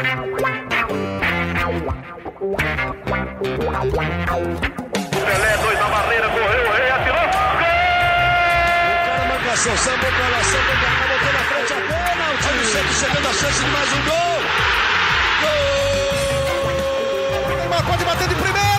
Pelé, dois na barreira, correu, o rei atirou. Gol! O cara marcação, sambou pra lá, sambou pra cá, botou na frente a bola. O time sempre chegando a chance de mais um gol. Gol! Neymar pode bater de primeira.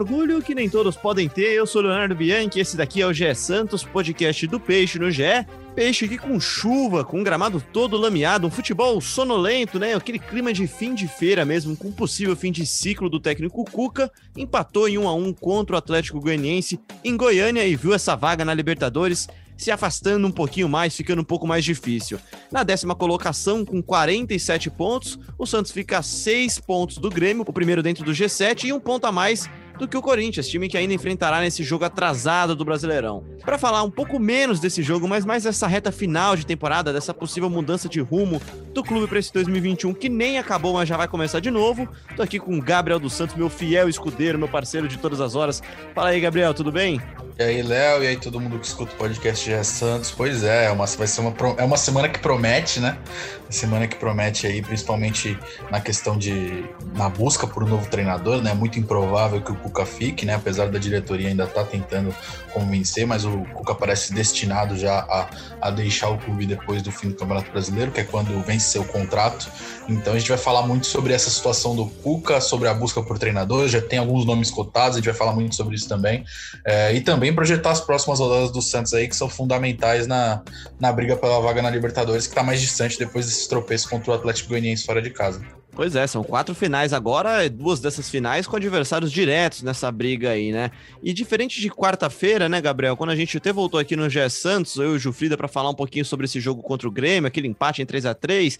Orgulho que nem todos podem ter. Eu sou Leonardo Bianchi, esse daqui é o GE Santos, podcast do Peixe no GE. Peixe aqui com chuva, com um gramado todo lameado, um futebol sonolento, né? Aquele clima de fim de feira mesmo, com possível fim de ciclo do técnico Cuca. Empatou em 1 a 1 contra o Atlético Goianiense em Goiânia e viu essa vaga na Libertadores se afastando um pouquinho mais, ficando um pouco mais difícil. Na décima colocação, com 47 pontos, o Santos fica a 6 pontos do Grêmio, o primeiro dentro do G7 e um ponto a mais do que o Corinthians, time que ainda enfrentará nesse jogo atrasado do Brasileirão. Para falar um pouco menos desse jogo, mas mais dessa reta final de temporada, dessa possível mudança de rumo do clube para esse 2021 que nem acabou, mas já vai começar de novo. Tô aqui com o Gabriel dos Santos, meu fiel escudeiro, meu parceiro de todas as horas. Fala aí, Gabriel, tudo bem? E aí, Léo, e aí todo mundo que escuta o podcast GE Santos. Pois é, é uma, vai ser uma, é uma semana que promete, né? Uma semana que promete aí, principalmente na questão de. na busca por um novo treinador, né? Muito improvável que o Cuca fique, né? Apesar da diretoria ainda estar tá tentando convencer, mas o Cuca parece destinado já a, a deixar o clube depois do fim do Campeonato Brasileiro, que é quando vence seu contrato. Então a gente vai falar muito sobre essa situação do Cuca, sobre a busca por treinador. Já tem alguns nomes cotados, a gente vai falar muito sobre isso também. É, e também projetar as próximas rodadas do Santos aí, que são fundamentais na, na briga pela vaga na Libertadores, que está mais distante depois desse tropeço contra o Atlético Goianiense fora de casa. Pois é, são quatro finais agora, duas dessas finais com adversários diretos nessa briga aí, né? E diferente de quarta-feira, né, Gabriel, quando a gente até voltou aqui no GE Santos, eu e o Jufrida, para falar um pouquinho sobre esse jogo contra o Grêmio, aquele empate em 3 a 3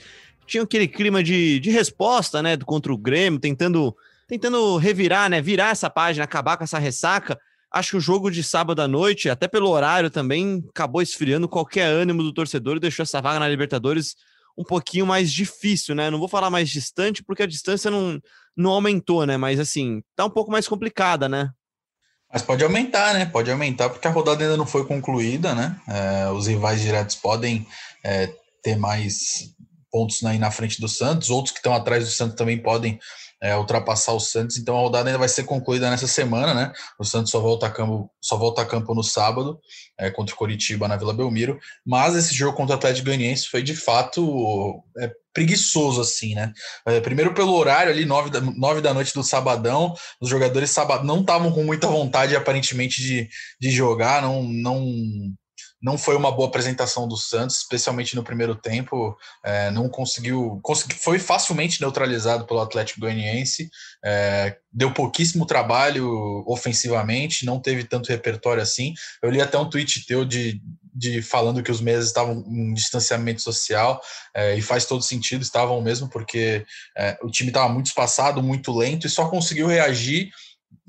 tinha aquele clima de, de resposta, né, contra o Grêmio, tentando, tentando revirar, né, virar essa página, acabar com essa ressaca. Acho que o jogo de sábado à noite, até pelo horário também, acabou esfriando qualquer ânimo do torcedor e deixou essa vaga na Libertadores um pouquinho mais difícil, né? Não vou falar mais distante, porque a distância não, não aumentou, né? Mas assim, tá um pouco mais complicada, né? Mas pode aumentar, né? Pode aumentar, porque a rodada ainda não foi concluída, né? É, os rivais diretos podem é, ter mais pontos aí na frente do Santos, outros que estão atrás do Santos também podem é, ultrapassar o Santos, então a rodada ainda vai ser concluída nessa semana, né? O Santos só volta a campo, só volta a campo no sábado é, contra o Coritiba na Vila Belmiro, mas esse jogo contra o Atlético Goianiense foi de fato é, preguiçoso, assim, né? É, primeiro pelo horário ali, nove da, nove da noite do sabadão, os jogadores sábado não estavam com muita vontade aparentemente de, de jogar, não, não não foi uma boa apresentação do Santos, especialmente no primeiro tempo. É, não conseguiu, consegui, foi facilmente neutralizado pelo Atlético Goianiense. É, deu pouquíssimo trabalho ofensivamente, não teve tanto repertório assim. Eu li até um tweet teu de, de falando que os meses estavam em distanciamento social é, e faz todo sentido, estavam mesmo porque é, o time estava muito espaçado, muito lento e só conseguiu reagir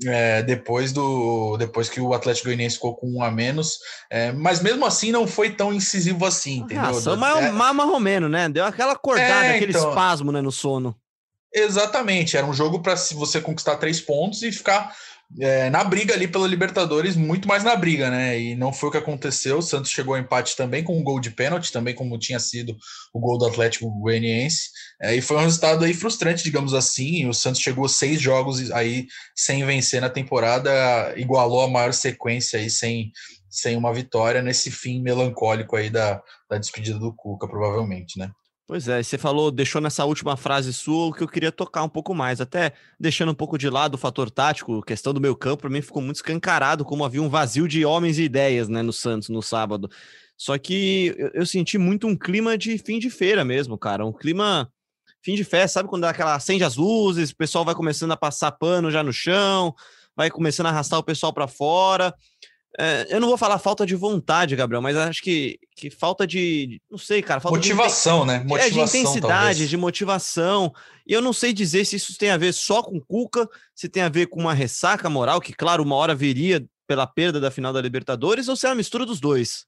é, depois do depois que o Atlético Goianiense ficou com um a menos, é, mas mesmo assim não foi tão incisivo assim, entendeu? Nossa, mas é, Romeno, né? Deu aquela acordada, é, aquele então, espasmo né, no sono. Exatamente, era um jogo para se você conquistar três pontos e ficar é, na briga ali pela Libertadores, muito mais na briga, né? E não foi o que aconteceu. O Santos chegou ao empate também com um gol de pênalti, também como tinha sido o gol do Atlético Goianiense. É, e foi um resultado aí frustrante, digamos assim. O Santos chegou seis jogos aí sem vencer na temporada, igualou a maior sequência aí sem, sem uma vitória nesse fim melancólico aí da, da despedida do Cuca, provavelmente, né? Pois é, você falou, deixou nessa última frase sua o que eu queria tocar um pouco mais, até deixando um pouco de lado o fator tático, questão do meu campo, para mim ficou muito escancarado como havia um vazio de homens e ideias, né, no Santos no sábado. Só que eu, eu senti muito um clima de fim de feira mesmo, cara, um clima fim de festa, sabe quando dá aquela acende as luzes, o pessoal vai começando a passar pano já no chão, vai começando a arrastar o pessoal para fora. É, eu não vou falar falta de vontade, Gabriel, mas acho que, que falta de. Não sei, cara. Falta motivação, de, né? Motivação, é, de intensidade, talvez. de motivação. E eu não sei dizer se isso tem a ver só com Cuca, se tem a ver com uma ressaca moral, que, claro, uma hora viria pela perda da final da Libertadores, ou se é uma mistura dos dois.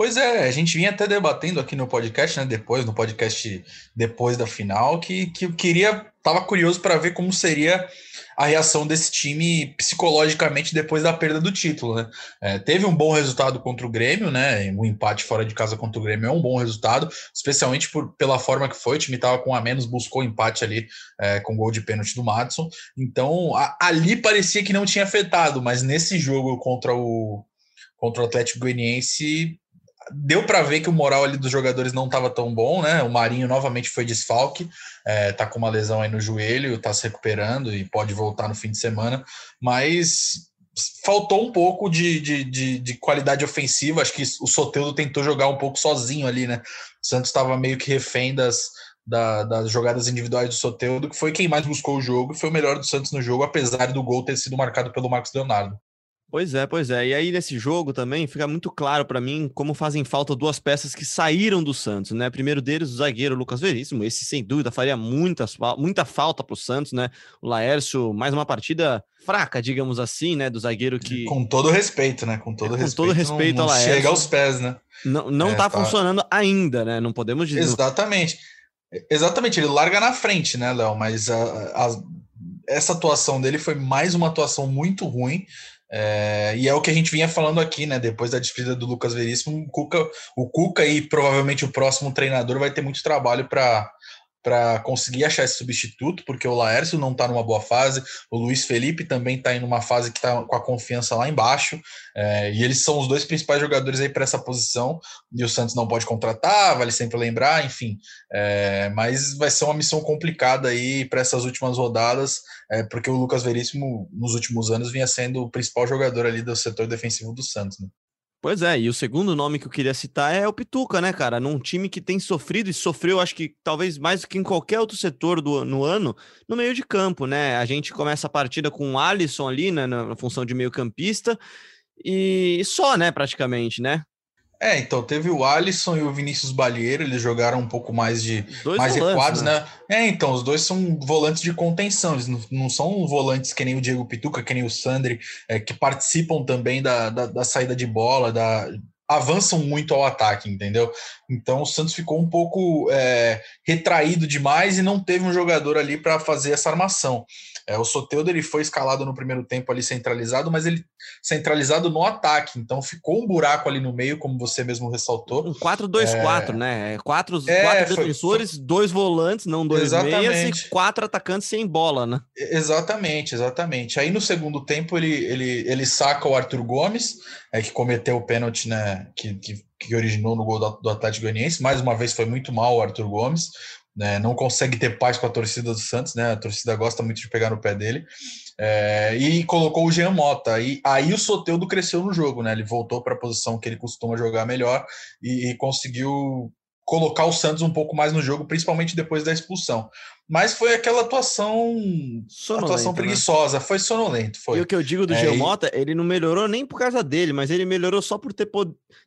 Pois é, a gente vinha até debatendo aqui no podcast, né? Depois, no podcast depois da final, que, que eu queria, tava curioso para ver como seria a reação desse time psicologicamente depois da perda do título, né? É, teve um bom resultado contra o Grêmio, né? Um empate fora de casa contra o Grêmio é um bom resultado, especialmente por, pela forma que foi. O time estava com a menos, buscou empate ali é, com gol de pênalti do Matson. Então, a, ali parecia que não tinha afetado, mas nesse jogo contra o contra o Atlético Goianiense deu para ver que o moral ali dos jogadores não estava tão bom, né? O Marinho novamente foi desfalque, é, tá com uma lesão aí no joelho, tá se recuperando e pode voltar no fim de semana, mas faltou um pouco de, de, de, de qualidade ofensiva. Acho que o Soteldo tentou jogar um pouco sozinho ali, né? O Santos estava meio que refém das, da, das jogadas individuais do Soteldo, que foi quem mais buscou o jogo e foi o melhor do Santos no jogo, apesar do gol ter sido marcado pelo Marcos Leonardo. Pois é, pois é. E aí nesse jogo também fica muito claro para mim como fazem falta duas peças que saíram do Santos, né? Primeiro deles, o zagueiro Lucas Veríssimo. Esse sem dúvida faria muitas, muita falta para o Santos, né? O Laércio, mais uma partida fraca, digamos assim, né? Do zagueiro que. Com todo respeito, né? Com todo é, com respeito. Com todo respeito não, ao Laércio. Chega aos pés, né? Não, não é, tá, tá funcionando ainda, né? Não podemos dizer. Exatamente. Exatamente, ele larga na frente, né, Léo? Mas a, a, essa atuação dele foi mais uma atuação muito ruim. É, e é o que a gente vinha falando aqui, né? Depois da despedida do Lucas Veríssimo, o Cuca, o Cuca e provavelmente o próximo treinador vai ter muito trabalho para para conseguir achar esse substituto, porque o Laércio não está numa boa fase, o Luiz Felipe também está em uma fase que está com a confiança lá embaixo, é, e eles são os dois principais jogadores aí para essa posição, e o Santos não pode contratar, vale sempre lembrar, enfim, é, mas vai ser uma missão complicada aí para essas últimas rodadas, é, porque o Lucas Veríssimo, nos últimos anos, vinha sendo o principal jogador ali do setor defensivo do Santos, né? Pois é, e o segundo nome que eu queria citar é o Pituca, né, cara? Num time que tem sofrido e sofreu, acho que talvez mais do que em qualquer outro setor do no ano, no meio de campo, né? A gente começa a partida com o Alisson ali, né, na função de meio-campista, e só, né, praticamente, né? É, então teve o Alisson e o Vinícius Balieiro, eles jogaram um pouco mais de dois mais volantes, recuados, né? né? É, então, os dois são volantes de contenção, eles não, não, são volantes que nem o Diego Pituca, que nem o Sandri, é, que participam também da, da, da saída de bola, da, avançam muito ao ataque, entendeu? Então o Santos ficou um pouco é, retraído demais e não teve um jogador ali para fazer essa armação. É, o Soteudo ele foi escalado no primeiro tempo ali centralizado, mas ele centralizado no ataque, então ficou um buraco ali no meio, como você mesmo ressaltou. Um 4-2-4, é... né? Quatro, é, quatro defensores, foi... dois volantes, não dois exatamente. meias, e quatro atacantes sem bola, né? Exatamente, exatamente. Aí no segundo tempo ele, ele, ele saca o Arthur Gomes, é, que cometeu o pênalti, né? Que, que, que originou no gol do, do Atlético Goianiense. Mais uma vez foi muito mal o Arthur Gomes né, não consegue ter paz com a torcida do Santos, né? A torcida gosta muito de pegar no pé dele. É, e colocou o Jean Mota. E aí o Soteudo cresceu no jogo, né? Ele voltou para a posição que ele costuma jogar melhor e, e, conseguiu colocar o Santos um pouco mais no jogo, principalmente depois da expulsão. Mas foi aquela atuação, atuação né? preguiçosa, né? foi sonolento. Foi. E o que eu digo do é, Jean Mota, ele não melhorou nem por causa dele, mas ele melhorou só por ter,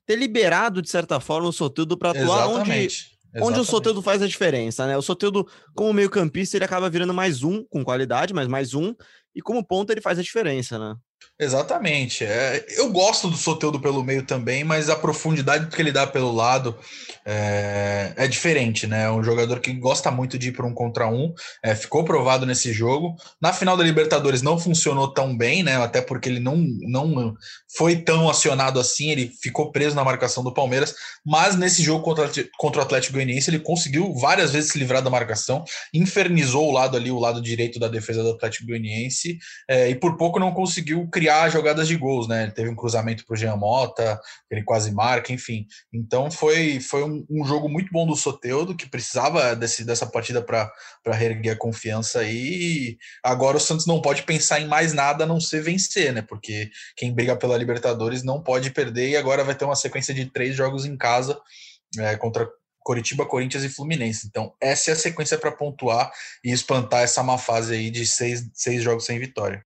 ter liberado, de certa forma, o Soteudo para atuar Exatamente. onde Exatamente. Onde o Soteldo faz a diferença, né? O Soteldo, como meio-campista, ele acaba virando mais um com qualidade, mas mais um, e como ponta ele faz a diferença, né? Exatamente. É, eu gosto do Soteudo pelo meio também, mas a profundidade que ele dá pelo lado é, é diferente, né? É um jogador que gosta muito de ir para um contra um, é, ficou provado nesse jogo. Na final da Libertadores não funcionou tão bem, né? Até porque ele não, não foi tão acionado assim, ele ficou preso na marcação do Palmeiras, mas nesse jogo contra, contra o Atlético Goianiense ele conseguiu várias vezes se livrar da marcação, infernizou o lado ali, o lado direito da defesa do Atlético Goianiense, é, e por pouco não conseguiu criar jogadas de gols, né? Ele teve um cruzamento para o Jean Mota, ele quase marca, enfim. Então foi, foi um, um jogo muito bom do Soteudo, que precisava desse, dessa partida para reerguer a confiança. E agora o Santos não pode pensar em mais nada a não ser vencer, né? Porque quem briga pela Libertadores não pode perder e agora vai ter uma sequência de três jogos em casa é, contra Coritiba, Corinthians e Fluminense. Então, essa é a sequência para pontuar e espantar essa má fase aí de seis, seis jogos sem vitória.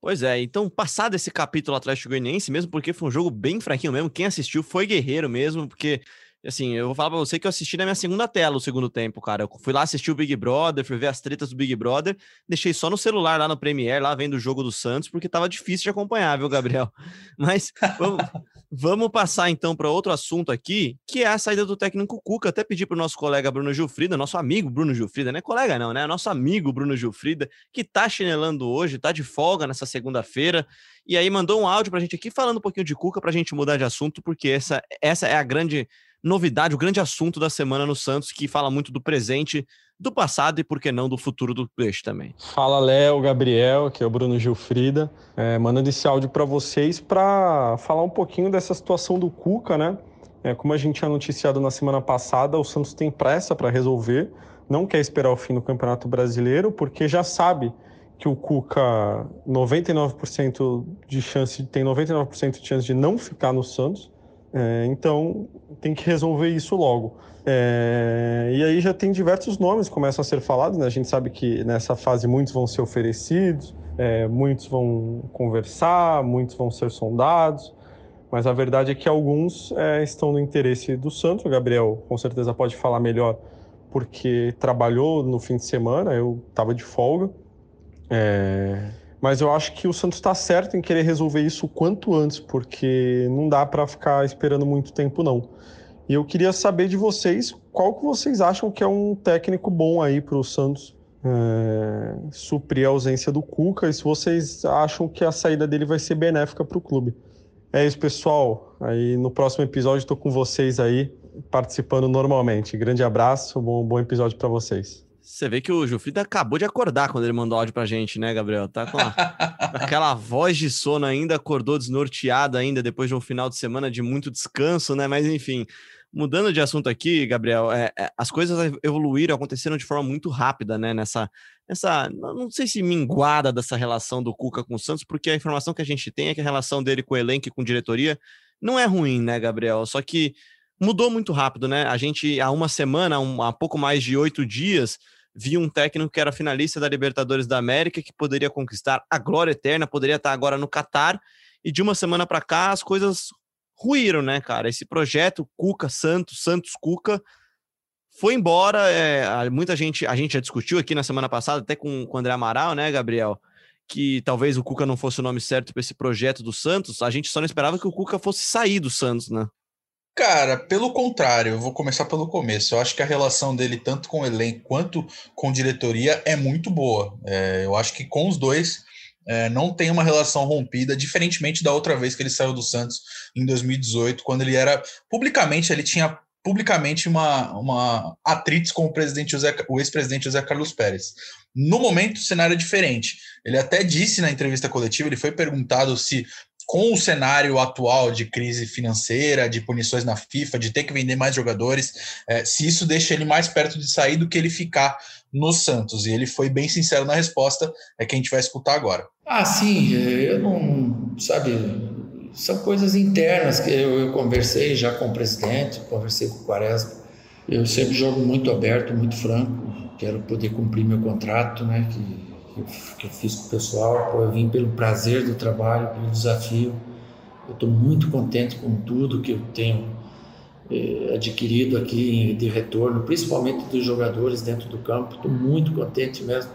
Pois é, então passado esse capítulo Atlético Goianiense, mesmo porque foi um jogo bem fraquinho mesmo, quem assistiu foi guerreiro mesmo, porque assim, eu vou falar pra você que eu assisti na minha segunda tela o segundo tempo, cara. Eu fui lá assistir o Big Brother, fui ver as tretas do Big Brother, deixei só no celular lá no Premiere, lá vendo o jogo do Santos, porque tava difícil de acompanhar, viu, Gabriel? Mas vamos, vamos passar então para outro assunto aqui, que é a saída do técnico Cuca. Até pedi pro nosso colega Bruno Gilfrida, nosso amigo Bruno Gilfrida, né? Colega não, né? Nosso amigo Bruno Gilfrida, que tá chinelando hoje, tá de folga nessa segunda-feira, e aí mandou um áudio pra gente aqui falando um pouquinho de Cuca pra gente mudar de assunto, porque essa, essa é a grande novidade, o grande assunto da semana no Santos, que fala muito do presente, do passado e, por que não, do futuro do peixe também. Fala, Léo, Gabriel, aqui é o Bruno Gilfrida, é, mandando esse áudio para vocês para falar um pouquinho dessa situação do Cuca, né? É, como a gente tinha noticiado na semana passada, o Santos tem pressa para resolver, não quer esperar o fim do Campeonato Brasileiro, porque já sabe que o Cuca 99% de chance, tem 99% de chance de não ficar no Santos. É, então tem que resolver isso logo. É, e aí já tem diversos nomes que começam a ser falados, né? A gente sabe que nessa fase muitos vão ser oferecidos, é, muitos vão conversar, muitos vão ser sondados, mas a verdade é que alguns é, estão no interesse do Santos. O Gabriel com certeza pode falar melhor porque trabalhou no fim de semana, eu estava de folga. É, mas eu acho que o Santos está certo em querer resolver isso o quanto antes, porque não dá para ficar esperando muito tempo, não. E eu queria saber de vocês qual que vocês acham que é um técnico bom aí para o Santos é, suprir a ausência do Cuca e se vocês acham que a saída dele vai ser benéfica para o clube. É isso, pessoal. Aí no próximo episódio estou com vocês aí participando normalmente. Grande abraço, bom, bom episódio para vocês. Você vê que o Gilfrida acabou de acordar quando ele mandou áudio pra gente, né, Gabriel? Tá com, a, aquela voz de sono ainda, acordou desnorteado ainda depois de um final de semana de muito descanso, né? Mas enfim, mudando de assunto aqui, Gabriel, é, é, as coisas evoluíram, aconteceram de forma muito rápida, né? Nessa, nessa, não sei se minguada dessa relação do Cuca com o Santos, porque a informação que a gente tem é que a relação dele com o elenco e com diretoria não é ruim, né, Gabriel? Só que mudou muito rápido, né? A gente, há uma semana, um, há pouco mais de oito dias, viu um técnico que era finalista da Libertadores da América, que poderia conquistar a glória eterna, poderia estar agora no Catar, e de uma semana para cá as coisas ruíram, né, cara? Esse projeto Cuca Santos, Santos Cuca, foi embora. É, muita gente, a gente já discutiu aqui na semana passada, até com, com o André Amaral, né, Gabriel? Que talvez o Cuca não fosse o nome certo para esse projeto do Santos. A gente só não esperava que o Cuca fosse sair do Santos, né? Cara, pelo contrário, eu vou começar pelo começo. Eu acho que a relação dele, tanto com o elenco quanto com diretoria, é muito boa. É, eu acho que com os dois é, não tem uma relação rompida, diferentemente da outra vez que ele saiu do Santos em 2018, quando ele era publicamente, ele tinha publicamente uma, uma atritos com o presidente José, o ex-presidente José Carlos Pérez. No momento, o cenário é diferente. Ele até disse na entrevista coletiva, ele foi perguntado se com o cenário atual de crise financeira, de punições na FIFA, de ter que vender mais jogadores, é, se isso deixa ele mais perto de sair do que ele ficar no Santos. E ele foi bem sincero na resposta, é que a gente vai escutar agora. Ah, sim, eu não. Sabe, são coisas internas que eu, eu conversei já com o presidente, conversei com o Quaresma. Eu sempre jogo muito aberto, muito franco, quero poder cumprir meu contrato, né? Que que eu fiz com o pessoal. Pô, eu vim pelo prazer do trabalho, pelo desafio. Eu estou muito contente com tudo que eu tenho eh, adquirido aqui de retorno, principalmente dos jogadores dentro do campo. Estou muito contente mesmo.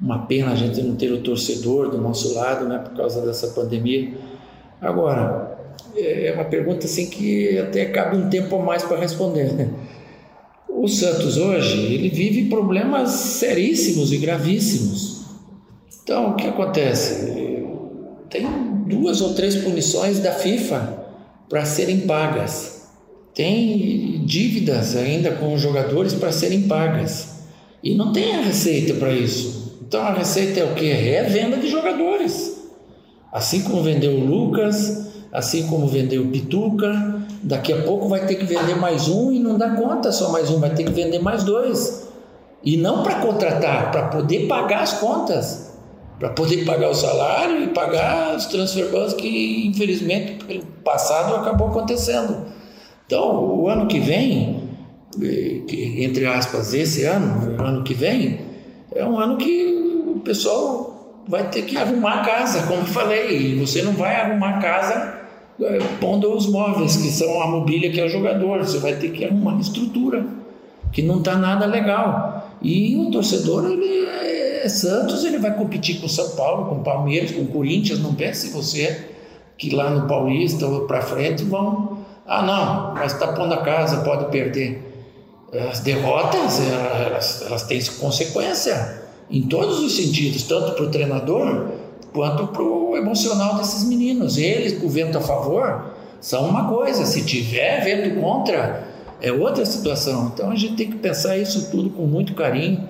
Uma pena a gente não ter o torcedor do nosso lado, né, por causa dessa pandemia. Agora, é uma pergunta assim que até cabe um tempo a mais para responder. Né? O Santos hoje ele vive problemas seríssimos e gravíssimos então, o que acontece? Tem duas ou três punições da FIFA para serem pagas. Tem dívidas ainda com os jogadores para serem pagas. E não tem a receita para isso. Então a receita é o que? É venda de jogadores. Assim como vendeu o Lucas, assim como vendeu o Pituca, daqui a pouco vai ter que vender mais um e não dá conta só mais um, vai ter que vender mais dois. E não para contratar, para poder pagar as contas para poder pagar o salário e pagar os transfer bans que, infelizmente, pelo passado acabou acontecendo. Então, o ano que vem, eh, entre aspas, esse ano, o ano que vem, é um ano que o pessoal vai ter que arrumar a casa, como eu falei. E você não vai arrumar a casa é, pondo os móveis, que são a mobília que é o jogador. Você vai ter que arrumar uma estrutura que não está nada legal. E o torcedor, ele é, é Santos, ele vai competir com São Paulo, com Palmeiras, com Corinthians. Não pense você que lá no Paulista ou para frente vão. Ah, não, mas está pondo a casa, pode perder. As derrotas, elas, elas têm consequência em todos os sentidos, tanto para o treinador quanto para o emocional desses meninos. Eles, com o vento a favor, são uma coisa, se tiver vento contra, é outra situação. Então a gente tem que pensar isso tudo com muito carinho,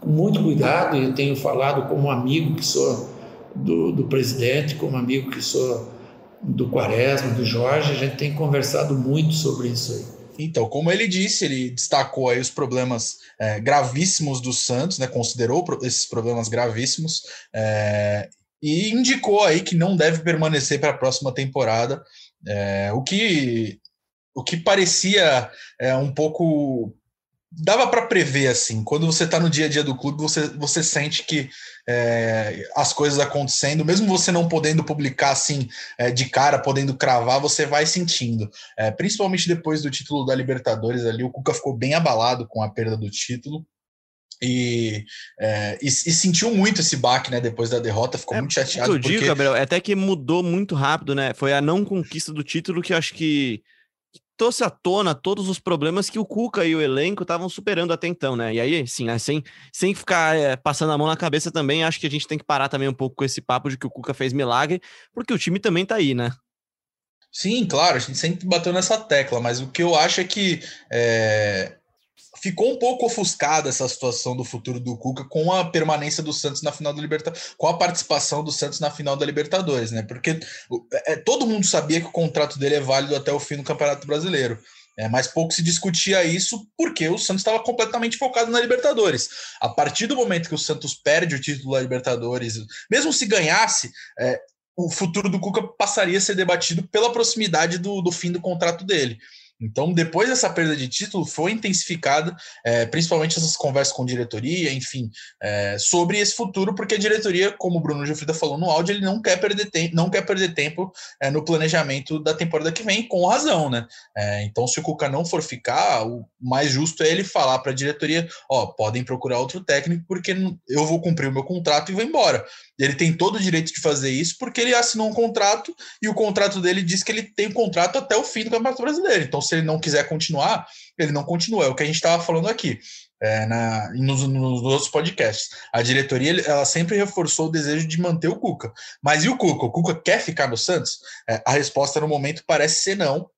com muito cuidado. Eu tenho falado como amigo que sou do, do presidente, como amigo que sou do Quaresma, do Jorge, a gente tem conversado muito sobre isso aí. Então, como ele disse, ele destacou aí os problemas é, gravíssimos do Santos, né? Considerou esses problemas gravíssimos é, e indicou aí que não deve permanecer para a próxima temporada, é, o que o que parecia é, um pouco dava para prever assim. Quando você está no dia a dia do clube, você, você sente que é, as coisas acontecendo, mesmo você não podendo publicar assim é, de cara, podendo cravar, você vai sentindo. É, principalmente depois do título da Libertadores ali, o Cuca ficou bem abalado com a perda do título. E, é, e, e, sentiu muito esse baque, né? Depois da derrota, ficou é, muito chateado. Eu digo, Gabriel, é até que mudou muito rápido, né? Foi a não conquista do título que eu acho que trouxe à tona todos os problemas que o Cuca e o elenco estavam superando até então, né? E aí, sim, né, sem, sem ficar é, passando a mão na cabeça também, acho que a gente tem que parar também um pouco com esse papo de que o Cuca fez milagre, porque o time também tá aí, né? Sim, claro, a gente sempre bateu nessa tecla, mas o que eu acho é que é, ficou um pouco ofuscada essa situação do futuro do Cuca com a permanência do Santos na final da Libertadores, com a participação do Santos na final da Libertadores, né? Porque é, todo mundo sabia que o contrato dele é válido até o fim do Campeonato Brasileiro. É, mas pouco se discutia isso porque o Santos estava completamente focado na Libertadores. A partir do momento que o Santos perde o título da Libertadores, mesmo se ganhasse, é, o futuro do Cuca passaria a ser debatido pela proximidade do, do fim do contrato dele. Então, depois dessa perda de título, foi intensificada, é, principalmente essas conversas com diretoria, enfim, é, sobre esse futuro, porque a diretoria, como o Bruno Gilfrida falou no áudio, ele não quer perder, tempo, não quer perder tempo é, no planejamento da temporada que vem, com razão, né? É, então, se o Cuca não for ficar, o mais justo é ele falar para a diretoria: ó, podem procurar outro técnico, porque eu vou cumprir o meu contrato e vou embora. Ele tem todo o direito de fazer isso, porque ele assinou um contrato e o contrato dele diz que ele tem um contrato até o fim do Campeonato Brasileiro. Então, se ele não quiser continuar, ele não continua. É o que a gente estava falando aqui. É, na, nos, nos, outros podcasts. A diretoria ela sempre reforçou o desejo de manter o Cuca. Mas e o Cuca? O Cuca quer ficar no Santos? É, a resposta no momento parece ser não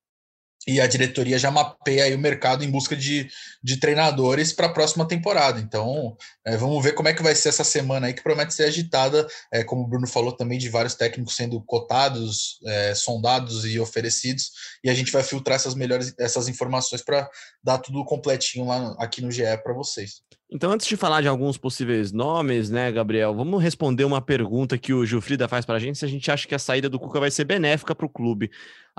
e a diretoria já mapeia aí o mercado em busca de, de treinadores para a próxima temporada. Então, é, vamos ver como é que vai ser essa semana aí, que promete ser agitada, é, como o Bruno falou também, de vários técnicos sendo cotados, é, sondados e oferecidos, e a gente vai filtrar essas melhores essas informações para dar tudo completinho lá aqui no GE para vocês. Então, antes de falar de alguns possíveis nomes, né, Gabriel, vamos responder uma pergunta que o Gilfrida faz para a gente, se a gente acha que a saída do Cuca vai ser benéfica para o clube.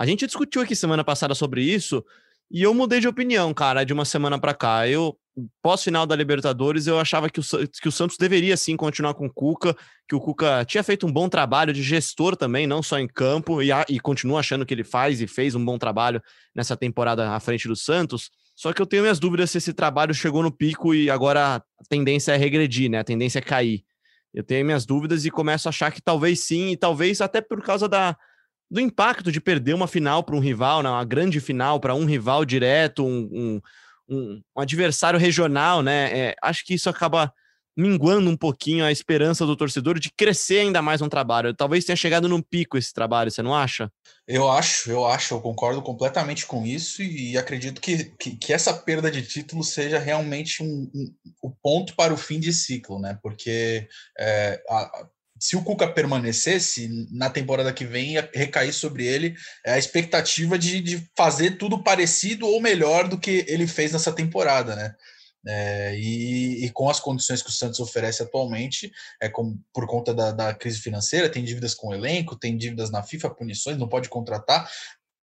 A gente discutiu aqui semana passada sobre isso e eu mudei de opinião, cara, de uma semana para cá. Eu, pós-final da Libertadores, eu achava que o, que o Santos deveria sim continuar com o Cuca, que o Cuca tinha feito um bom trabalho de gestor também, não só em campo, e, e continua achando que ele faz e fez um bom trabalho nessa temporada à frente do Santos. Só que eu tenho minhas dúvidas se esse trabalho chegou no pico e agora a tendência é regredir, né? A tendência é cair. Eu tenho minhas dúvidas e começo a achar que talvez sim, e talvez até por causa da, do impacto de perder uma final para um rival, né? uma grande final para um rival direto, um, um, um, um adversário regional, né? É, acho que isso acaba minguando um pouquinho a esperança do torcedor de crescer ainda mais um trabalho. Talvez tenha chegado num pico esse trabalho, você não acha? Eu acho, eu acho, eu concordo completamente com isso e acredito que, que, que essa perda de título seja realmente um, um, o ponto para o fim de ciclo, né? Porque é, a, se o Cuca permanecesse na temporada que vem, recair sobre ele a expectativa de, de fazer tudo parecido ou melhor do que ele fez nessa temporada, né? É, e, e, com as condições que o Santos oferece atualmente, é com, por conta da, da, crise financeira, tem dívidas com o elenco, tem dívidas na FIFA, punições, não pode contratar.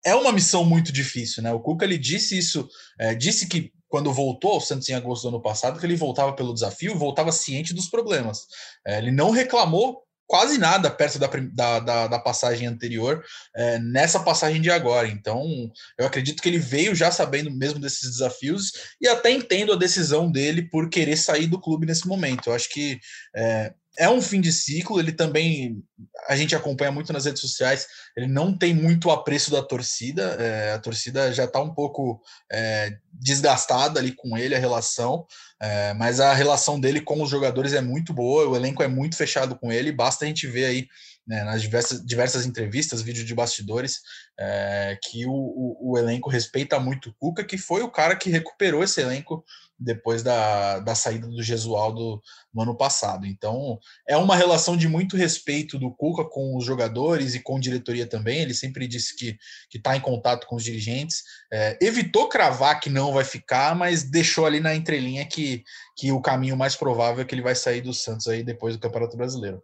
É uma missão muito difícil, né? O Cuca ele disse isso, é, disse que quando voltou ao Santos em agosto do ano passado, que ele voltava pelo desafio, voltava ciente dos problemas. É, ele não reclamou quase nada perto da, da, da, da passagem anterior, é, nessa passagem de agora. Então, eu acredito que ele veio já sabendo mesmo desses desafios e até entendo a decisão dele por querer sair do clube nesse momento. Eu acho que é, é um fim de ciclo, ele também, a gente acompanha muito nas redes sociais, ele não tem muito apreço da torcida, é, a torcida já está um pouco é, desgastada ali com ele, a relação, é, mas a relação dele com os jogadores é muito boa, o elenco é muito fechado com ele, basta a gente ver aí né, nas diversas, diversas entrevistas, vídeos de bastidores, é, que o, o, o, elenco respeita muito o Cuca, que foi o cara que recuperou esse elenco depois da, da saída do Gesualdo no ano passado. Então, é uma relação de muito respeito do Cuca com os jogadores e com a diretoria também. Ele sempre disse que está em contato com os dirigentes. É, evitou cravar que não vai ficar, mas deixou ali na entrelinha que, que o caminho mais provável é que ele vai sair do Santos aí depois do Campeonato Brasileiro.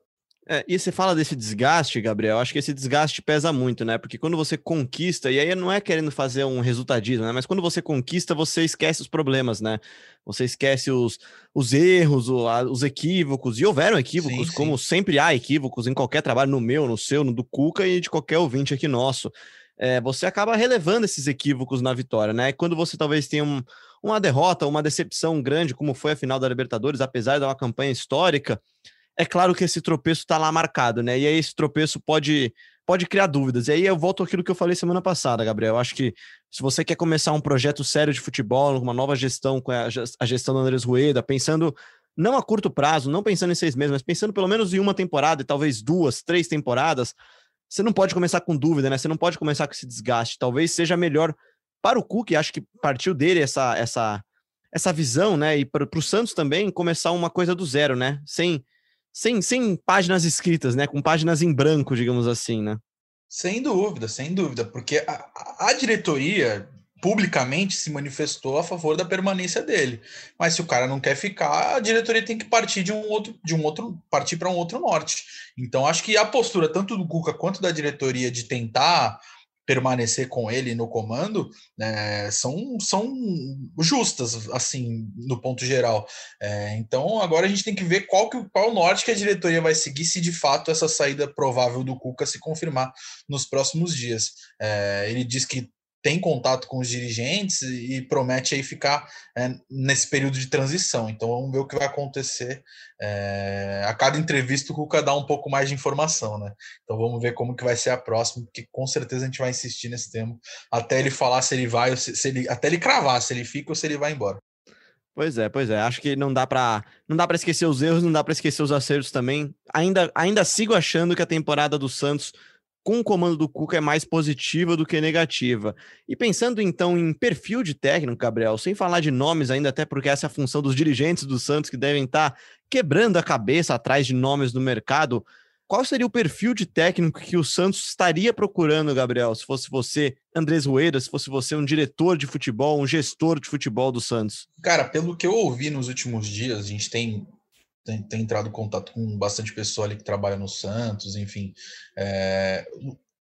É, e você fala desse desgaste, Gabriel, acho que esse desgaste pesa muito, né? Porque quando você conquista, e aí não é querendo fazer um resultadismo, né? Mas quando você conquista, você esquece os problemas, né? Você esquece os, os erros, os equívocos, e houveram equívocos, sim, como sempre há equívocos em qualquer trabalho, no meu, no seu, no do Cuca e de qualquer ouvinte aqui nosso. É, você acaba relevando esses equívocos na vitória, né? Quando você talvez tenha um, uma derrota, uma decepção grande, como foi a final da Libertadores, apesar de uma campanha histórica, é claro que esse tropeço está lá marcado, né? E aí esse tropeço pode, pode criar dúvidas. E aí eu volto àquilo que eu falei semana passada, Gabriel. Eu acho que se você quer começar um projeto sério de futebol, uma nova gestão com a gestão do Andrés Rueda, pensando não a curto prazo, não pensando em seis meses, mas pensando pelo menos em uma temporada e talvez duas, três temporadas, você não pode começar com dúvida, né? Você não pode começar com esse desgaste. Talvez seja melhor para o Cook, acho que partiu dele essa essa essa visão, né? E para o Santos também começar uma coisa do zero, né? Sem sem, sem páginas escritas, né? Com páginas em branco, digamos assim, né? Sem dúvida, sem dúvida, porque a, a diretoria publicamente se manifestou a favor da permanência dele. Mas se o cara não quer ficar, a diretoria tem que partir de um outro, de um outro, partir para um outro norte. Então acho que a postura tanto do Cuca quanto da diretoria de tentar permanecer com ele no comando né, são, são justas, assim, no ponto geral. É, então, agora a gente tem que ver qual, que, qual norte que a diretoria vai seguir se de fato essa saída provável do Cuca se confirmar nos próximos dias. É, ele diz que tem contato com os dirigentes e promete aí ficar é, nesse período de transição. Então vamos ver o que vai acontecer. É, a cada entrevista o Cuca dá um pouco mais de informação, né? Então vamos ver como que vai ser a próxima, porque com certeza a gente vai insistir nesse tema até ele falar se ele vai, se, se ele, até ele cravar se ele fica ou se ele vai embora. Pois é, pois é. Acho que não dá para não dá para esquecer os erros, não dá para esquecer os acertos também. Ainda ainda sigo achando que a temporada do Santos com o comando do Cuca é mais positiva do que negativa. E pensando então em perfil de técnico, Gabriel, sem falar de nomes ainda, até porque essa é a função dos dirigentes do Santos que devem estar quebrando a cabeça atrás de nomes no mercado. Qual seria o perfil de técnico que o Santos estaria procurando, Gabriel, se fosse você, Andrés Rueda, se fosse você um diretor de futebol, um gestor de futebol do Santos? Cara, pelo que eu ouvi nos últimos dias, a gente tem tem, tem, entrado em contato com bastante pessoa ali que trabalha no Santos, enfim. É,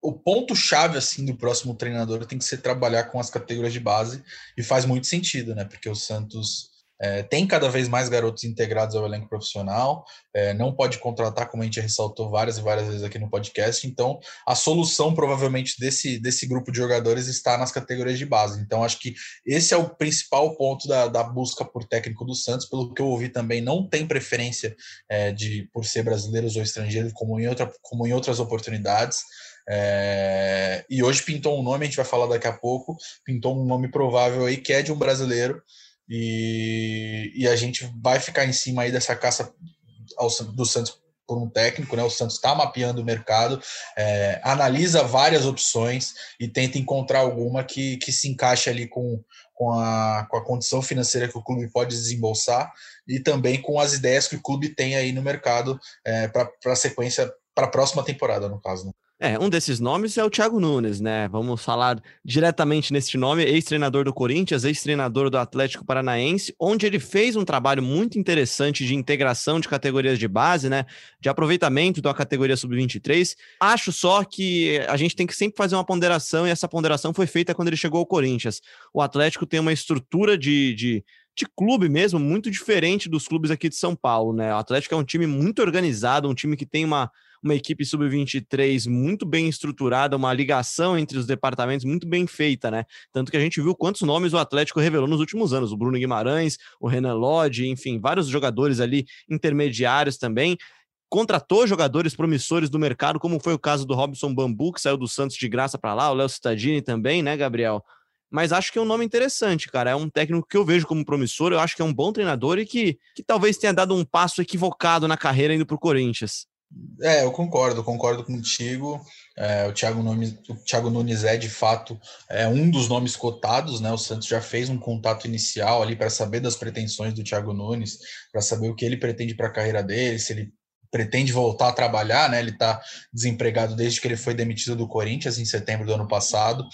o ponto-chave assim do próximo treinador tem que ser trabalhar com as categorias de base e faz muito sentido, né? Porque o Santos é, tem cada vez mais garotos integrados ao elenco profissional, é, não pode contratar, como a gente ressaltou várias e várias vezes aqui no podcast. Então, a solução provavelmente desse, desse grupo de jogadores está nas categorias de base. Então, acho que esse é o principal ponto da, da busca por técnico do Santos. Pelo que eu ouvi também, não tem preferência é, de por ser brasileiros ou estrangeiros, como em, outra, como em outras oportunidades. É, e hoje pintou um nome, a gente vai falar daqui a pouco, pintou um nome provável aí que é de um brasileiro e, e a gente vai ficar em cima aí dessa caça ao, do Santos por um técnico, né? O Santos está mapeando o mercado, é, analisa várias opções e tenta encontrar alguma que, que se encaixe ali com, com, a, com a condição financeira que o clube pode desembolsar e também com as ideias que o clube tem aí no mercado é, para a sequência, para a próxima temporada, no caso. Né? É, um desses nomes é o Thiago Nunes, né? Vamos falar diretamente neste nome, ex-treinador do Corinthians, ex-treinador do Atlético Paranaense, onde ele fez um trabalho muito interessante de integração de categorias de base, né? De aproveitamento da categoria sub-23. Acho só que a gente tem que sempre fazer uma ponderação, e essa ponderação foi feita quando ele chegou ao Corinthians. O Atlético tem uma estrutura de, de de clube mesmo, muito diferente dos clubes aqui de São Paulo, né? O Atlético é um time muito organizado, um time que tem uma, uma equipe sub-23 muito bem estruturada, uma ligação entre os departamentos muito bem feita, né? Tanto que a gente viu quantos nomes o Atlético revelou nos últimos anos: o Bruno Guimarães, o Renan Lodge, enfim, vários jogadores ali intermediários também contratou jogadores promissores do mercado, como foi o caso do Robson Bambu, que saiu do Santos de graça para lá, o Léo Cittadini também, né, Gabriel? Mas acho que é um nome interessante, cara. É um técnico que eu vejo como promissor, eu acho que é um bom treinador e que, que talvez tenha dado um passo equivocado na carreira indo para o Corinthians. É, eu concordo, concordo contigo. É, o, Thiago Nunes, o Thiago Nunes é de fato é um dos nomes cotados, né? O Santos já fez um contato inicial ali para saber das pretensões do Thiago Nunes, para saber o que ele pretende para a carreira dele, se ele pretende voltar a trabalhar, né? Ele está desempregado desde que ele foi demitido do Corinthians em setembro do ano passado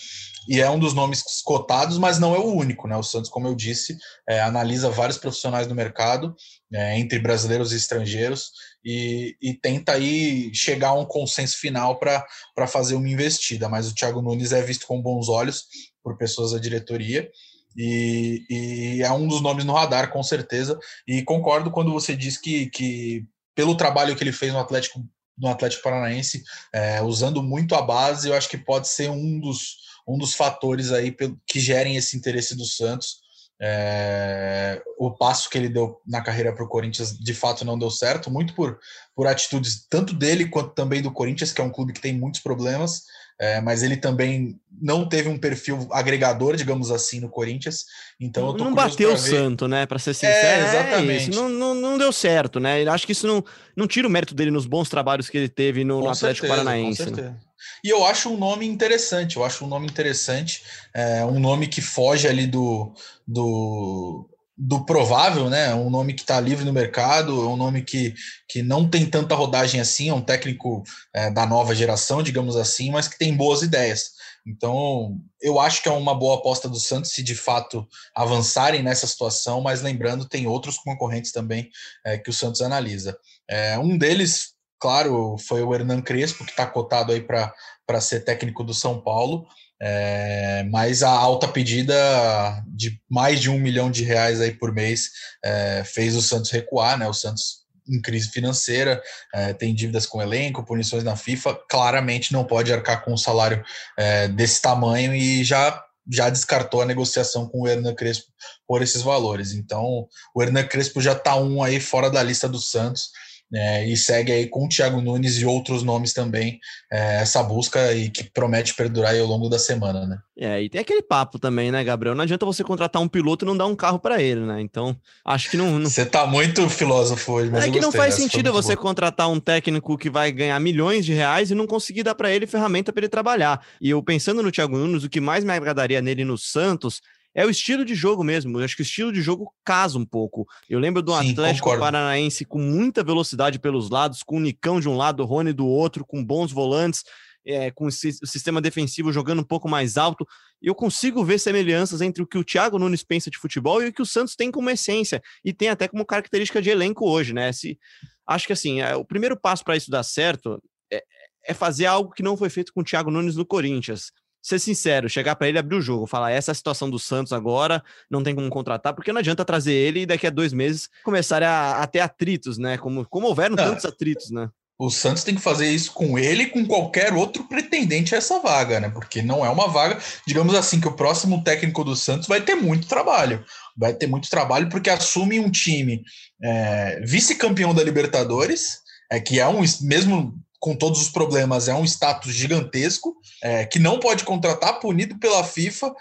e é um dos nomes cotados, mas não é o único, né? O Santos, como eu disse, é, analisa vários profissionais do mercado, é, entre brasileiros e estrangeiros, e, e, tenta aí chegar a um consenso final para fazer uma investida. Mas o Thiago Nunes é visto com bons olhos por pessoas da diretoria. E, e, é um dos nomes no radar, com certeza. E concordo quando você diz que, que pelo trabalho que ele fez no Atlético, no Atlético Paranaense, é, usando muito a base, eu acho que pode ser um dos, um dos fatores aí que gerem esse interesse do Santos. É, o passo que ele deu na carreira para o Corinthians de fato não deu certo, muito por, por atitudes tanto dele quanto também do Corinthians, que é um clube que tem muitos problemas, é, mas ele também não teve um perfil agregador, digamos assim, no Corinthians. Então não bateu o santo, né? Para ser sincero, é, exatamente. Não, não, não, deu certo, né? Acho que isso não, não tira o mérito dele nos bons trabalhos que ele teve no, no Atlético certeza, Paranaense. Né? E eu acho um nome interessante. Eu acho um nome interessante, é, um nome que foge ali do, do do provável, né? Um nome que está livre no mercado, um nome que, que não tem tanta rodagem assim, é um técnico é, da nova geração, digamos assim, mas que tem boas ideias. Então, eu acho que é uma boa aposta do Santos se de fato avançarem nessa situação, mas lembrando, tem outros concorrentes também é, que o Santos analisa. É, um deles, claro, foi o Hernan Crespo, que está cotado aí para ser técnico do São Paulo. É, mas a alta pedida de mais de um milhão de reais aí por mês é, fez o Santos recuar, né? O Santos em crise financeira, é, tem dívidas com elenco, punições na FIFA, claramente não pode arcar com um salário desse tamanho e já já descartou a negociação com o Hernan Crespo por esses valores. Então, o Hernan Crespo já está um aí fora da lista do Santos. É, e segue aí com o Thiago Nunes e outros nomes também é, essa busca e que promete perdurar ao longo da semana, né? É, e tem aquele papo também, né, Gabriel? Não adianta você contratar um piloto e não dar um carro para ele, né? Então, acho que não. não... Você tá muito filósofo hoje, mas. É que não faz sentido você boa. contratar um técnico que vai ganhar milhões de reais e não conseguir dar para ele ferramenta para ele trabalhar. E eu pensando no Thiago Nunes, o que mais me agradaria nele no Santos é o estilo de jogo mesmo. Eu acho que o estilo de jogo casa um pouco. Eu lembro do Sim, Atlético concordo. Paranaense com muita velocidade pelos lados, com o Nicão de um lado, o Rony do outro, com bons volantes, é, com o sistema defensivo jogando um pouco mais alto. Eu consigo ver semelhanças entre o que o Thiago Nunes pensa de futebol e o que o Santos tem como essência e tem até como característica de elenco hoje, né? Se, acho que assim, é, o primeiro passo para isso dar certo é, é fazer algo que não foi feito com o Thiago Nunes no Corinthians ser sincero, chegar para ele abrir o jogo, falar essa é a situação do Santos agora, não tem como contratar, porque não adianta trazer ele e daqui a dois meses começarem a, a ter atritos, né? Como, como houveram não, tantos atritos, né? O Santos tem que fazer isso com ele e com qualquer outro pretendente a essa vaga, né? Porque não é uma vaga, digamos assim, que o próximo técnico do Santos vai ter muito trabalho. Vai ter muito trabalho porque assume um time é, vice-campeão da Libertadores, é que é um mesmo com todos os problemas, é um status gigantesco, é, que não pode contratar, punido pela FIFA,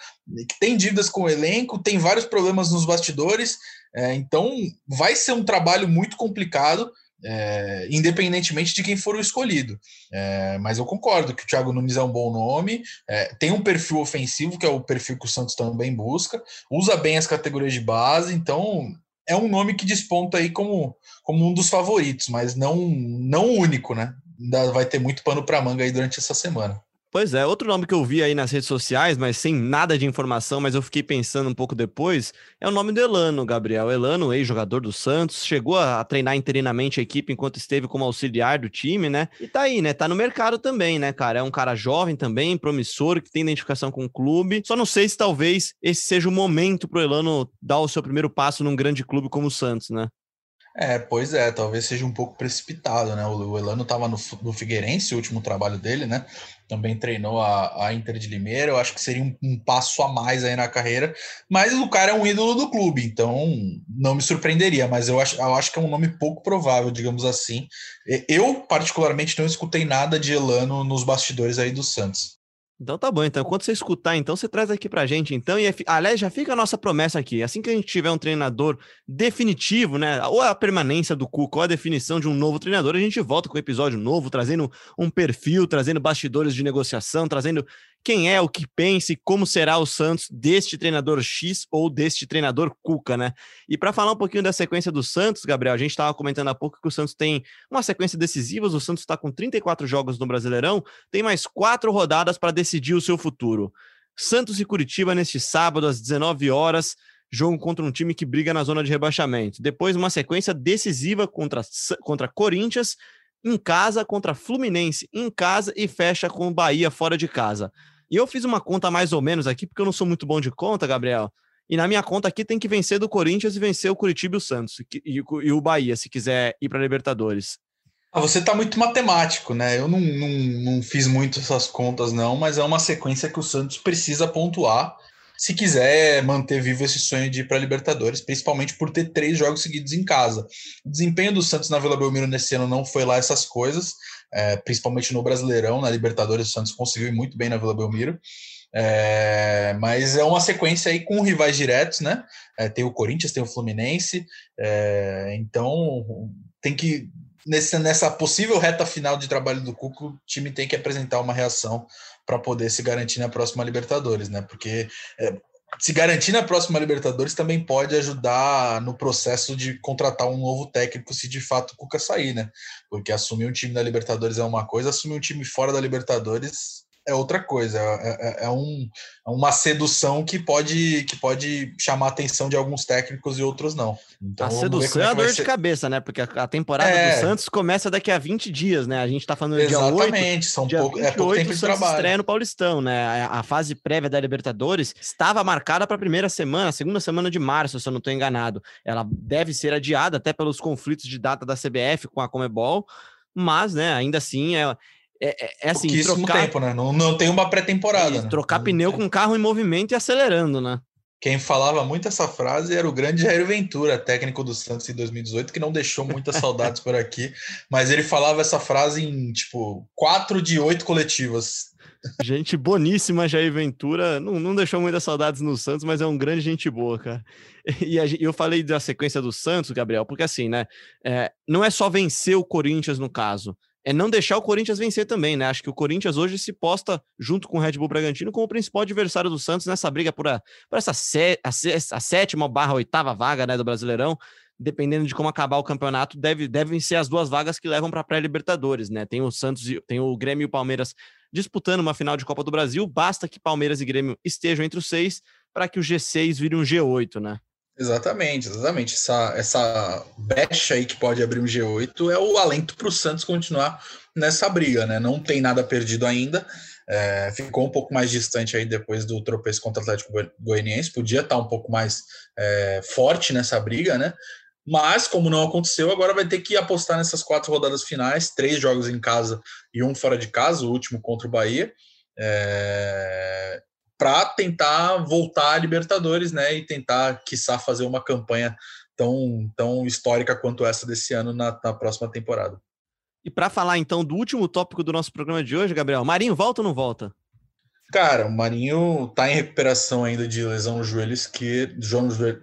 que tem dívidas com o elenco, tem vários problemas nos bastidores, é, então vai ser um trabalho muito complicado, é, independentemente de quem for o escolhido. É, mas eu concordo que o Thiago Nunes é um bom nome, é, tem um perfil ofensivo, que é o perfil que o Santos também busca, usa bem as categorias de base, então é um nome que desponta aí como, como um dos favoritos, mas não, não único, né? Ainda vai ter muito pano para manga aí durante essa semana. Pois é, outro nome que eu vi aí nas redes sociais, mas sem nada de informação, mas eu fiquei pensando um pouco depois, é o nome do Elano, Gabriel. Elano, ex-jogador do Santos, chegou a treinar interinamente a equipe enquanto esteve como auxiliar do time, né? E tá aí, né? Tá no mercado também, né, cara? É um cara jovem também, promissor, que tem identificação com o clube. Só não sei se talvez esse seja o momento pro Elano dar o seu primeiro passo num grande clube como o Santos, né? É, pois é, talvez seja um pouco precipitado, né? O Elano estava no, no Figueirense, o último trabalho dele, né? Também treinou a, a Inter de Limeira, eu acho que seria um, um, passo a mais aí na carreira, mas o cara é um ídolo do clube, então não me surpreenderia, mas eu acho, eu acho que é um nome pouco provável, digamos assim. Eu, particularmente, não escutei nada de Elano nos bastidores aí do Santos. Então tá bom, então. Quando você escutar, então você traz aqui pra gente, então, e aliás, já fica a nossa promessa aqui, assim que a gente tiver um treinador definitivo, né, ou a permanência do Cuca, ou a definição de um novo treinador, a gente volta com um episódio novo, trazendo um perfil, trazendo bastidores de negociação, trazendo quem é, o que pensa e como será o Santos deste treinador X ou deste treinador Cuca, né? E para falar um pouquinho da sequência do Santos, Gabriel, a gente estava comentando há pouco que o Santos tem uma sequência decisiva, o Santos está com 34 jogos no Brasileirão, tem mais quatro rodadas para decidir o seu futuro. Santos e Curitiba neste sábado às 19 horas, jogo contra um time que briga na zona de rebaixamento. Depois uma sequência decisiva contra contra Corinthians em casa contra Fluminense em casa e fecha com o Bahia fora de casa. E eu fiz uma conta mais ou menos aqui, porque eu não sou muito bom de conta, Gabriel. E na minha conta aqui tem que vencer do Corinthians e vencer o Curitiba e o Santos. E, o Bahia, se quiser ir para Libertadores. Ah, você está muito matemático, né? Eu não, não, não fiz muito essas contas, não, mas é uma sequência que o Santos precisa pontuar se quiser manter vivo esse sonho de ir para Libertadores, principalmente por ter três jogos seguidos em casa. O desempenho do Santos na Vila Belmiro nesse ano não foi lá essas coisas, é, principalmente no Brasileirão, na Libertadores, o Santos conseguiu ir muito bem na Vila Belmiro. É, mas é uma sequência aí com rivais diretos, né? É, tem o Corinthians, tem o Fluminense, é, então tem que nesse, nessa possível reta final de trabalho do Cuco, o time tem que apresentar uma reação para poder se garantir na próxima Libertadores, né? Porque é, se garantir na próxima Libertadores também pode ajudar no processo de contratar um novo técnico se de fato o Cuca sair, né? Porque assumir um time da Libertadores é uma coisa, assumir um time fora da Libertadores é outra coisa, é, é, é, um, é uma sedução que pode, que pode chamar a atenção de alguns técnicos e outros não. Então, a sedução é, é a dor ser... de cabeça, né? Porque a, temporada é. do Santos começa daqui a 20 dias, né? A gente tá falando Exatamente, dia 8. são dia pouco, 28, é pouco tempo de trabalho. estreia no Paulistão, né? A, a, fase prévia da Libertadores estava marcada para a primeira semana, segunda semana de março, se eu não estou enganado. Ela deve ser adiada até pelos conflitos de data da CBF com a Comebol, mas, né, ainda assim, é, é, é, é assim, trocar... tempo, né? Não, não tem uma pré-temporada. Né? Trocar não pneu tem. com carro em movimento e acelerando, né? Quem falava muito essa frase era o grande Jair Ventura, técnico do Santos em 2018, que não deixou muitas saudades por aqui, mas ele falava essa frase em, tipo, quatro de oito coletivas. Gente boníssima, Jair Ventura. Não, não deixou muitas saudades no Santos, mas é um grande gente boa, cara. E a, eu falei da sequência do Santos, Gabriel, porque assim, né? É, não é só vencer o Corinthians no caso é não deixar o Corinthians vencer também, né? Acho que o Corinthians hoje se posta junto com o Red Bull Bragantino como o principal adversário do Santos nessa briga por, a, por essa a, a, sétima barra oitava vaga né, do Brasileirão. Dependendo de como acabar o campeonato, deve, devem ser as duas vagas que levam para a pré-Libertadores, né? Tem o Santos, tem o Grêmio e o Palmeiras disputando uma final de Copa do Brasil. Basta que Palmeiras e Grêmio estejam entre os seis para que o G6 vire um G8, né? Exatamente, exatamente. Essa, essa brecha aí que pode abrir um G8 é o alento para o Santos continuar nessa briga, né? Não tem nada perdido ainda. É, ficou um pouco mais distante aí depois do tropeço contra o Atlético Goianiense, podia estar um pouco mais é, forte nessa briga, né? Mas, como não aconteceu, agora vai ter que apostar nessas quatro rodadas finais, três jogos em casa e um fora de casa, o último contra o Bahia. É, para tentar voltar à Libertadores, né? E tentar, quiçá, fazer uma campanha tão, tão histórica quanto essa desse ano na, na próxima temporada. E para falar então do último tópico do nosso programa de hoje, Gabriel, Marinho volta ou não volta? Cara, o Marinho tá em recuperação ainda de lesão no joelho esquerdo,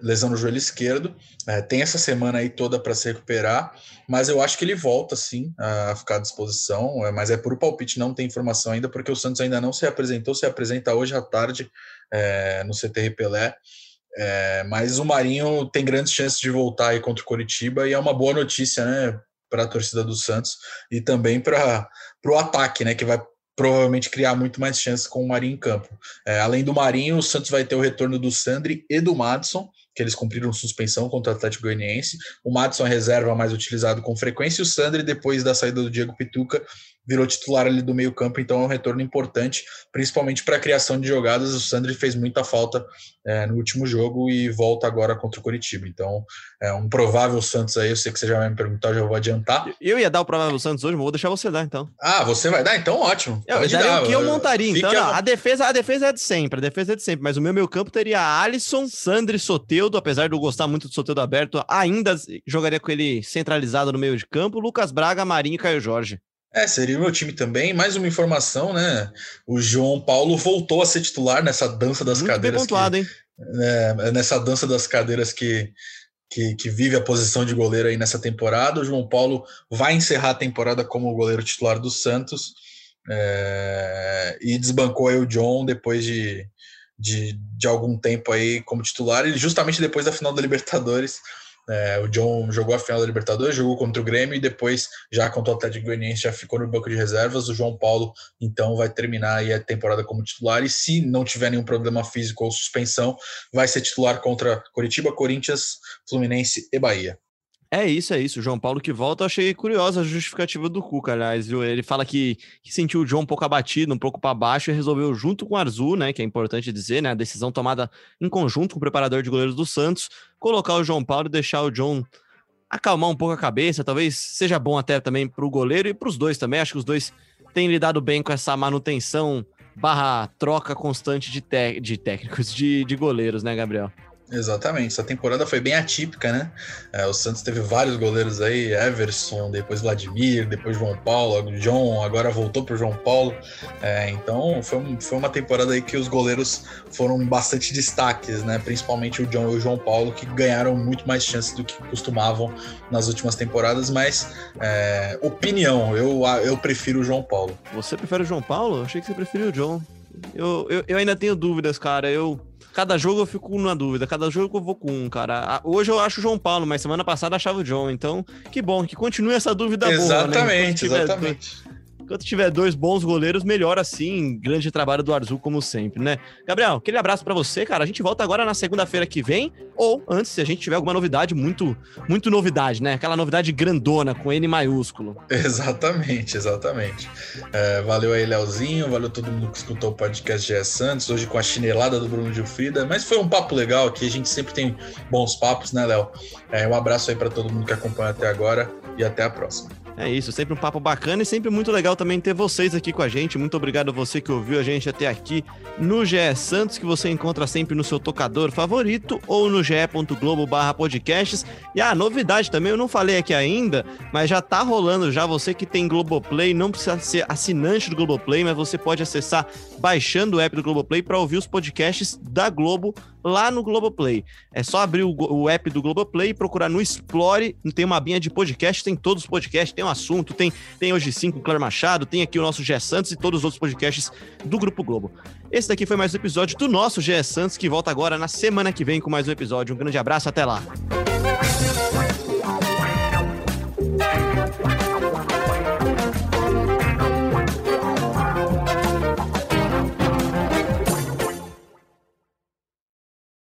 lesão no joelho esquerdo. É, tem essa semana aí toda para se recuperar, mas eu acho que ele volta sim a ficar à disposição. É, mas é por palpite, não tem informação ainda, porque o Santos ainda não se apresentou, se apresenta hoje à tarde é, no CTR Pelé. É, mas o Marinho tem grandes chances de voltar aí contra o Coritiba e é uma boa notícia, né, para a torcida do Santos e também para o ataque, né, que vai provavelmente criar muito mais chances com o Marinho em campo. É, além do Marinho, o Santos vai ter o retorno do Sandri e do Madison, que eles cumpriram suspensão contra o Atlético Goianiense. O Madison é reserva mais utilizado com frequência, e o Sandri, depois da saída do Diego Pituca, virou titular ali do meio campo, então é um retorno importante, principalmente para a criação de jogadas. O Sandri fez muita falta é, no último jogo e volta agora contra o Curitiba. Então, é um provável Santos aí, eu sei que você já vai me perguntar, já vou adiantar. Eu ia dar o provável Santos hoje, mas vou deixar você dar então. Ah, você vai dar? Então ótimo. Eu, eu daria o que eu montaria, então. Não, a... defesa, a defesa é de sempre, a defesa é de sempre, mas o meu meio campo teria Alisson, Sandri, Soteudo, apesar de eu gostar muito do Soteudo aberto, ainda jogaria com ele centralizado no meio de campo, Lucas Braga, Marinho e Caio Jorge. É, seria o meu time também. Mais uma informação, né? O João Paulo voltou a ser titular nessa dança das Muito cadeiras. Bem pontuado, que, hein? É, nessa dança das cadeiras que, que, que, vive a posição de goleiro aí nessa temporada. O João Paulo vai encerrar a temporada como goleiro titular do Santos é, e desbancou aí o John depois de, de, de algum tempo aí como titular. Ele justamente depois da final da Libertadores é, o John jogou a final da Libertadores, jogou contra o Grêmio e depois, já contra o Atlético Goianiense, já ficou no banco de reservas. O João Paulo, então, vai terminar a temporada como titular e, se não tiver nenhum problema físico ou suspensão, vai ser titular contra Curitiba, Corinthians, Fluminense e Bahia. É isso, é isso. O João Paulo que volta, eu achei curiosa a justificativa do Cuca, aliás, viu? Ele fala que, que sentiu o John um pouco abatido, um pouco para baixo e resolveu junto com o Arzu, né? Que é importante dizer, né? A decisão tomada em conjunto com o preparador de goleiros do Santos, colocar o João Paulo e deixar o John acalmar um pouco a cabeça. Talvez seja bom até também para o goleiro e para os dois também. Acho que os dois têm lidado bem com essa manutenção barra troca constante de, de técnicos, de, de goleiros, né, Gabriel? Exatamente, essa temporada foi bem atípica, né? É, o Santos teve vários goleiros aí, Everson, depois Vladimir, depois João Paulo, John, agora voltou para João Paulo. É, então foi, um, foi uma temporada aí que os goleiros foram bastante destaques, né? Principalmente o John e o João Paulo, que ganharam muito mais chances do que costumavam nas últimas temporadas, mas é, opinião, eu, eu prefiro o João Paulo. Você prefere o João Paulo? Achei que você preferia o John. Eu, eu, eu ainda tenho dúvidas, cara. Eu cada jogo eu fico na dúvida, cada jogo eu vou com um, cara. Hoje eu acho o João Paulo, mas semana passada achava o John. Então, que bom, que continue essa dúvida exatamente, boa, né? Exatamente, Enquanto tiver dois bons goleiros, melhor assim. Grande trabalho do Arzu, como sempre, né? Gabriel, aquele abraço para você, cara. A gente volta agora na segunda-feira que vem, ou antes, se a gente tiver alguma novidade, muito, muito novidade, né? Aquela novidade grandona, com N maiúsculo. Exatamente, exatamente. É, valeu aí, Leozinho, valeu todo mundo que escutou o podcast GE Santos, hoje com a chinelada do Bruno Gilfrida, mas foi um papo legal aqui, a gente sempre tem bons papos, né, Léo? É, um abraço aí para todo mundo que acompanha até agora e até a próxima. É isso, sempre um papo bacana e sempre muito legal também ter vocês aqui com a gente. Muito obrigado a você que ouviu a gente até aqui no GE Santos, que você encontra sempre no seu tocador favorito ou no ge.globo podcasts. E a novidade também, eu não falei aqui ainda, mas já tá rolando já. Você que tem Globoplay, não precisa ser assinante do Globoplay, mas você pode acessar baixando o app do Globoplay para ouvir os podcasts da Globo lá no Globoplay. É só abrir o, o app do Globoplay e procurar no Explore, tem uma abinha de podcast, tem todos os podcasts, tem um assunto, tem, tem hoje sim com o Claire Machado, tem aqui o nosso Gé Santos e todos os outros podcasts do Grupo Globo. Esse daqui foi mais um episódio do nosso Gé Santos, que volta agora na semana que vem com mais um episódio. Um grande abraço, até lá!